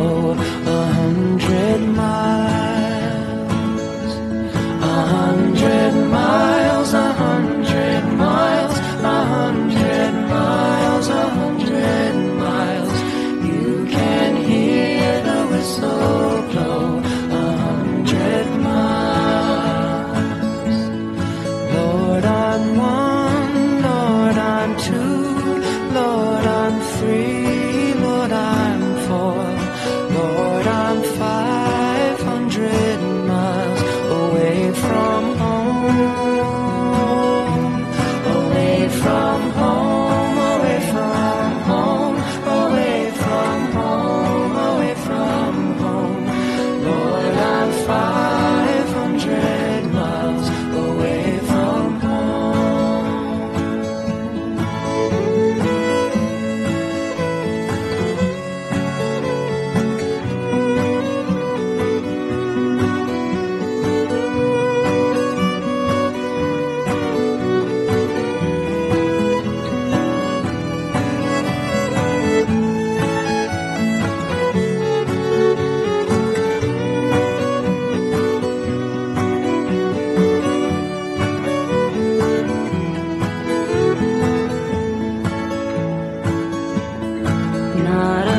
know. not